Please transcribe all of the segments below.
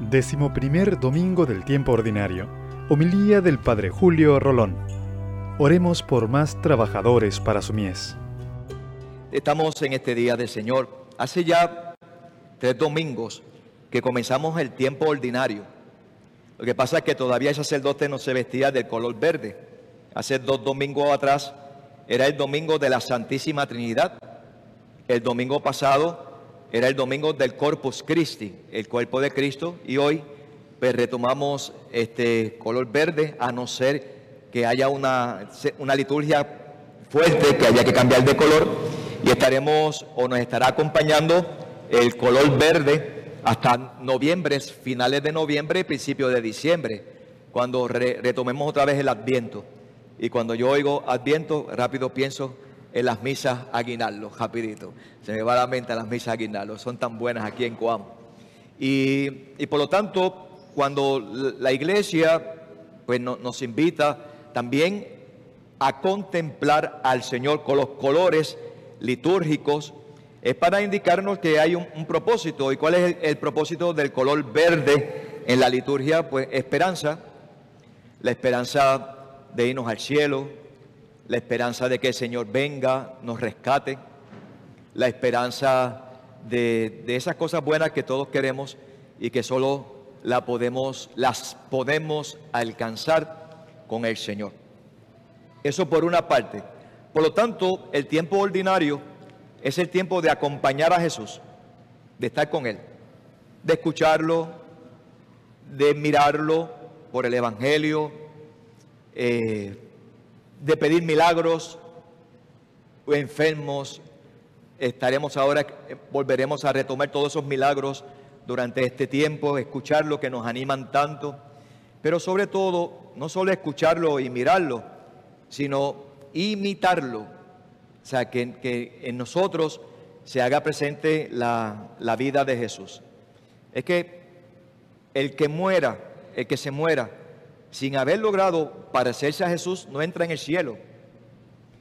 Décimo primer domingo del tiempo ordinario. Homilía del Padre Julio Rolón. Oremos por más trabajadores para su mies. Estamos en este día del Señor. Hace ya tres domingos que comenzamos el tiempo ordinario. Lo que pasa es que todavía el sacerdote no se vestía del color verde. Hace dos domingos atrás era el domingo de la Santísima Trinidad. El domingo pasado era el domingo del Corpus Christi, el cuerpo de Cristo, y hoy pues, retomamos este color verde, a no ser que haya una, una liturgia fuerte que haya que cambiar de color, y estaremos o nos estará acompañando el color verde hasta noviembre, finales de noviembre principios de diciembre, cuando retomemos otra vez el Adviento. Y cuando yo oigo Adviento, rápido pienso en las misas aguinaldo, rapidito. Se me va a la mente las misas aguinaldo, son tan buenas aquí en Coamo. Y, por lo tanto, cuando la iglesia pues, nos invita también a contemplar al Señor con los colores litúrgicos, es para indicarnos que hay un, propósito. ¿Y cuál es el, propósito del color verde en la liturgia? Pues esperanza, la esperanza de irnos al cielo, la esperanza de que el Señor venga, nos rescate, la esperanza de, esas cosas buenas que todos queremos y que solo la podemos, las podemos alcanzar con el Señor. Eso por una parte. Por lo tanto, el tiempo ordinario es el tiempo de acompañar a Jesús, de estar con Él, de escucharlo, de mirarlo por el Evangelio, eh, de pedir milagros, enfermos. Estaremos ahora, volveremos a retomar todos esos milagros durante este tiempo, escuchar lo que nos animan tanto, pero sobre todo, no solo escucharlo y mirarlo, sino imitarlo. O sea, que, en nosotros se haga presente la, la vida de Jesús. Es que el que muera, el que se muera, sin haber logrado parecerse a Jesús, no entra en el cielo.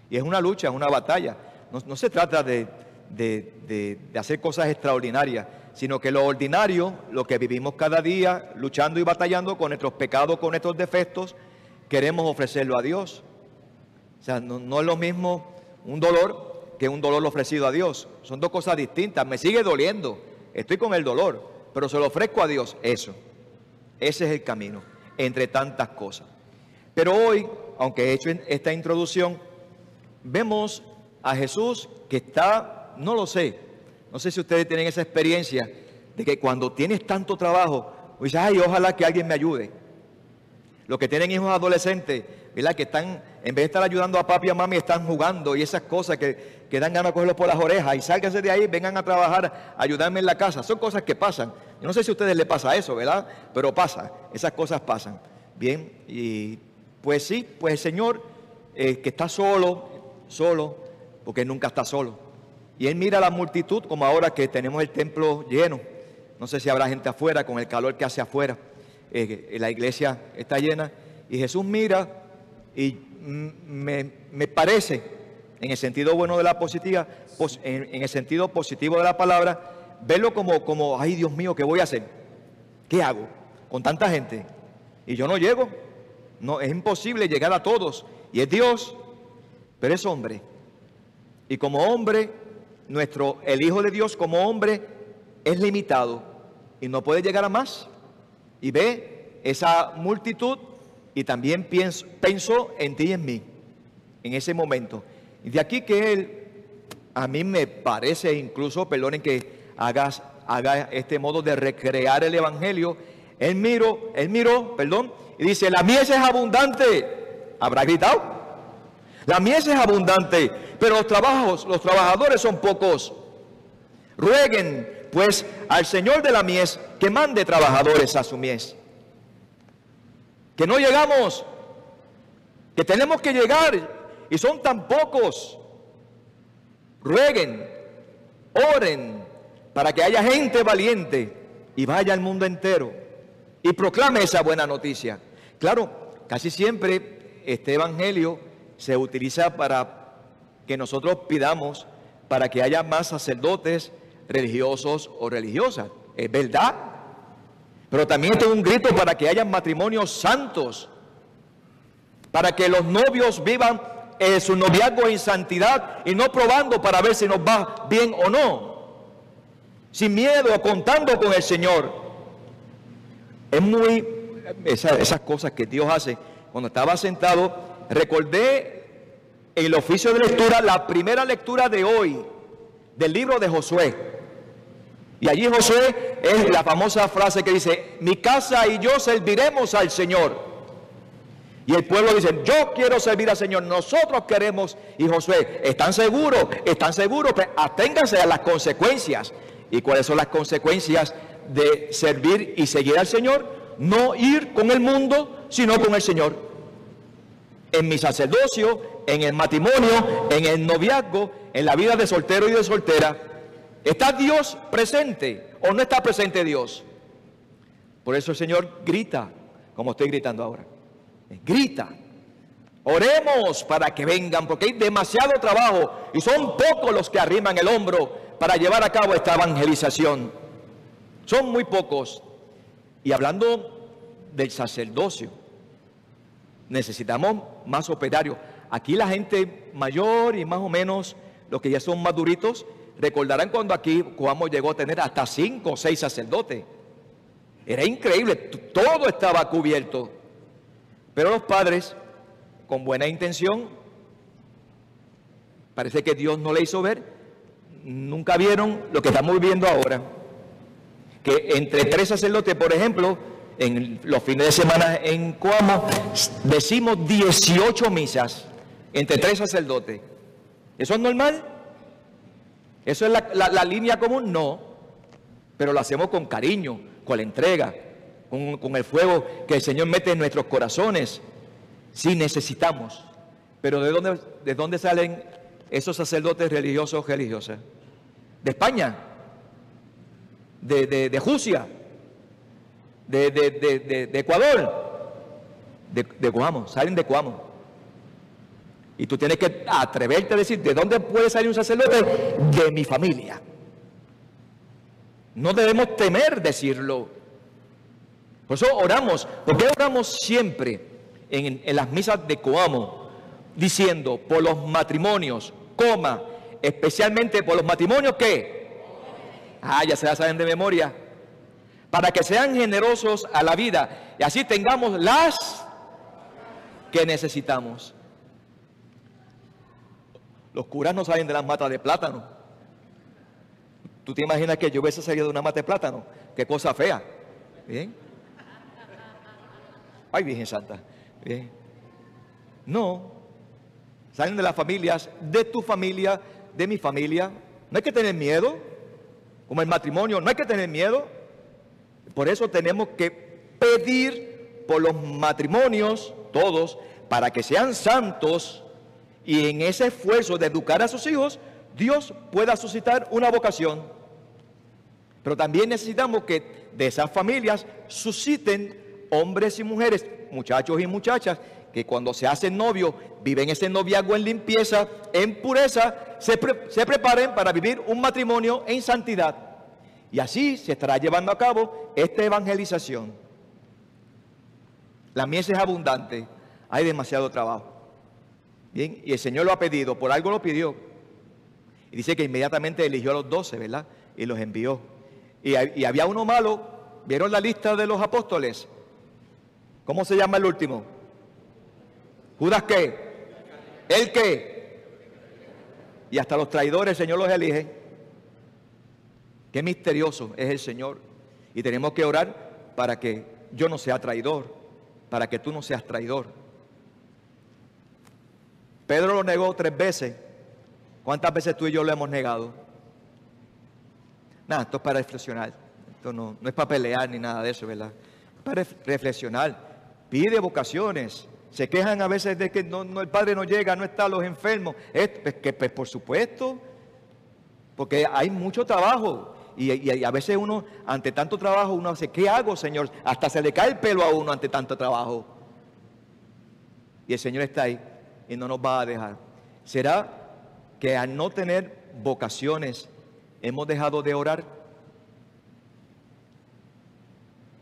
Y es una lucha, es una batalla. No, se trata de, de, hacer cosas extraordinarias, sino que lo ordinario, lo que vivimos cada día, luchando y batallando con nuestros pecados, con nuestros defectos, queremos ofrecerlo a Dios. O sea, no, no es lo mismo un dolor que un dolor ofrecido a Dios. Son dos cosas distintas. Me sigue doliendo, estoy con el dolor, pero se lo ofrezco a Dios. Eso, ese es el camino entre tantas cosas. Pero hoy, aunque he hecho esta introducción, vemos a Jesús que está, no lo sé, no sé si ustedes tienen esa experiencia de que cuando tienes tanto trabajo, dices, ay, ojalá que alguien me ayude. Los que tienen hijos adolescentes, ¿verdad? Que están, en vez de estar ayudando a papi y a mami, están jugando y esas cosas que, que dan ganas de cogerlos por las orejas y sálganse de ahí, vengan a trabajar, ayudarme en la casa. Son cosas que pasan. Yo no sé si a ustedes les pasa eso, ¿verdad? Pero pasa, esas cosas pasan. Bien, y pues sí, pues el Señor eh, que está solo, solo, porque nunca está solo. Y Él mira a la multitud como ahora que tenemos el templo lleno. No sé si habrá gente afuera con el calor que hace afuera. Eh, la iglesia está llena. Y Jesús mira y me, me parece, en el sentido bueno de la positiva, en, el sentido positivo de la palabra, verlo como, como, ay Dios mío, ¿qué voy a hacer? ¿Qué hago con tanta gente? Y yo no llego. No, es imposible llegar a todos. Y es Dios, pero es hombre. Y como hombre, nuestro, el Hijo de Dios como hombre es limitado y no puede llegar a más. Y ve esa multitud y también pienso, en ti y en mí en ese momento. Y de aquí que Él, a mí me parece incluso, perdonen que hagas, haga este modo de recrear el Evangelio, Él miró, Él miró, perdón, y dice, la mies es abundante. ¿Habrá gritado? La mies es abundante, pero los trabajos, los trabajadores son pocos. Rueguen pues al Señor de la mies que mande trabajadores a su mies. Que no llegamos, que tenemos que llegar y son tan pocos. Rueguen, oren para que haya gente valiente y vaya al mundo entero y proclame esa buena noticia. Claro, casi siempre este evangelio se utiliza para que nosotros pidamos para que haya más sacerdotes religiosos o religiosas. Es verdad. Pero también es un grito para que haya matrimonios santos, para que los novios vivan eh, su noviazgo en santidad y no probando para ver si nos va bien o no, sin miedo, contando con el Señor. Es muy, esas cosas que Dios hace. Cuando estaba sentado, recordé en el oficio de lectura la primera lectura de hoy del libro de Josué. Y allí Josué es la famosa frase que dice, mi casa y yo serviremos al Señor. Y el pueblo dice, yo quiero servir al Señor, nosotros queremos. Y Josué, ¿están seguros? ¿Están seguros? Pues aténganse a las consecuencias. ¿Y cuáles son las consecuencias de servir y seguir al Señor? No ir con el mundo, sino con el Señor. En mi sacerdocio, en el matrimonio, en el noviazgo, en la vida de soltero y de soltera, ¿está Dios presente o no está presente Dios? Por eso el Señor grita, como estoy gritando ahora grita. Oremos para que vengan, porque hay demasiado trabajo y son pocos los que arriman el hombro para llevar a cabo esta evangelización. Son muy pocos. Y hablando del sacerdocio, necesitamos más operarios. Aquí la gente mayor y más o menos los que ya son maduritos, recordarán cuando aquí Cuamo llegó a tener hasta cinco o seis sacerdotes. Era increíble, todo estaba cubierto. Pero los padres, con buena intención, parece que Dios no le hizo ver, nunca vieron lo que estamos viviendo ahora. Que entre tres sacerdotes, por ejemplo, en los fines de semana en Coamo, decimos 18 misas entre tres sacerdotes. ¿Eso es normal? ¿Eso es la, línea común? No. Pero lo hacemos con cariño, con la entrega con, el fuego que el Señor mete en nuestros corazones. Si necesitamos. Pero ¿de dónde, ¿de dónde salen esos sacerdotes religiosos religiosas? ¿De España? ¿De, de, de Rusia? ¿De, de Ecuador? De, Cuamo, salen de Cuamo. Y tú tienes que atreverte a decir, ¿de dónde puede salir un sacerdote? De mi familia. No debemos temer decirlo. Por eso oramos. ¿Por qué oramos siempre en, las misas de Coamo? Diciendo, por los matrimonios, coma, especialmente por los matrimonios que, ah, ya se la saben de memoria, para que sean generosos a la vida y así tengamos las que necesitamos. Los curas no salen de las matas de plátano. ¿Tú te imaginas que yo hubiese salido de una mata de plátano? Qué cosa fea. Bien. Ay, Virgen Santa. No. Salen de las familias, de tu familia, de mi familia. No hay que tener miedo. Como el matrimonio, no hay que tener miedo. Por eso tenemos que pedir por los matrimonios, todos, para que sean santos y en ese esfuerzo de educar a sus hijos, Dios pueda suscitar una vocación. Pero también necesitamos que de esas familias susciten hombres y mujeres, muchachos y muchachas, que cuando se hacen novios, viven ese noviazgo en limpieza, en pureza, se, preparen para vivir un matrimonio en santidad. Y así se estará llevando a cabo esta evangelización. La mies es abundante, hay demasiado trabajo. Bien, y el Señor lo ha pedido, por algo lo pidió. Y dice que inmediatamente eligió a los doce, ¿verdad? Y los envió. Y, y había uno malo, ¿vieron la lista de los apóstoles? ¿Cómo se llama el último? ¿Judas qué? ¿El qué? Y hasta los traidores el Señor los elige. Qué misterioso es el Señor. Y tenemos que orar para que yo no sea traidor, para que tú no seas traidor. Pedro lo negó tres veces. ¿Cuántas veces tú y yo lo hemos negado? Nada, esto es para reflexionar. Esto no, no es para pelear ni nada de eso, ¿verdad? Para reflexionar pide vocaciones. Se quejan a veces de que no, el padre no llega, no está, los enfermos. Es, pues, que, pues, por supuesto, porque hay mucho trabajo. Y, a veces uno, ante tanto trabajo, uno dice, ¿qué hago, Señor? Hasta se le cae el pelo a uno ante tanto trabajo. Y el Señor está ahí y no nos va a dejar. ¿Será que al no tener vocaciones hemos dejado de orar?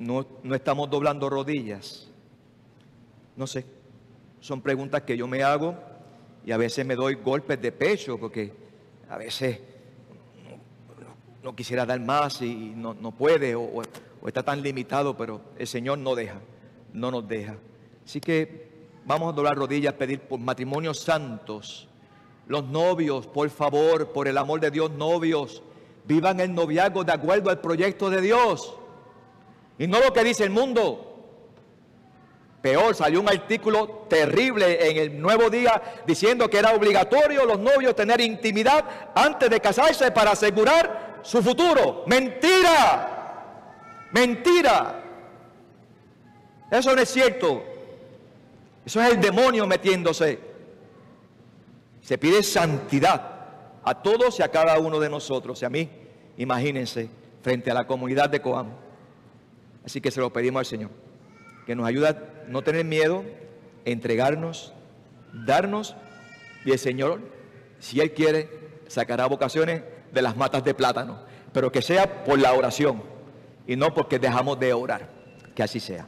no, no estamos doblando rodillas. No sé, son preguntas que yo me hago y a veces me doy golpes de pecho porque a veces no, quisiera dar más y no, puede o, o está tan limitado, pero el Señor no deja, no nos deja. Así que vamos a doblar rodillas, pedir por matrimonios santos. Los novios, por favor, por el amor de Dios, novios, vivan el noviazgo de acuerdo al proyecto de Dios. Y no lo que dice el mundo. Peor, salió un artículo terrible en el Nuevo Día diciendo que era obligatorio los novios tener intimidad antes de casarse para asegurar su futuro. Mentira, mentira. Eso no es cierto. Eso es el demonio metiéndose. Se pide santidad a todos y a cada uno de nosotros. Y a mí, imagínense, frente a la comunidad de Coam. Así que se lo pedimos al Señor que nos ayuda a no tener miedo, entregarnos, darnos, y el Señor, si Él quiere, sacará vocaciones de las matas de plátano, pero que sea por la oración y no porque dejamos de orar. Que así sea.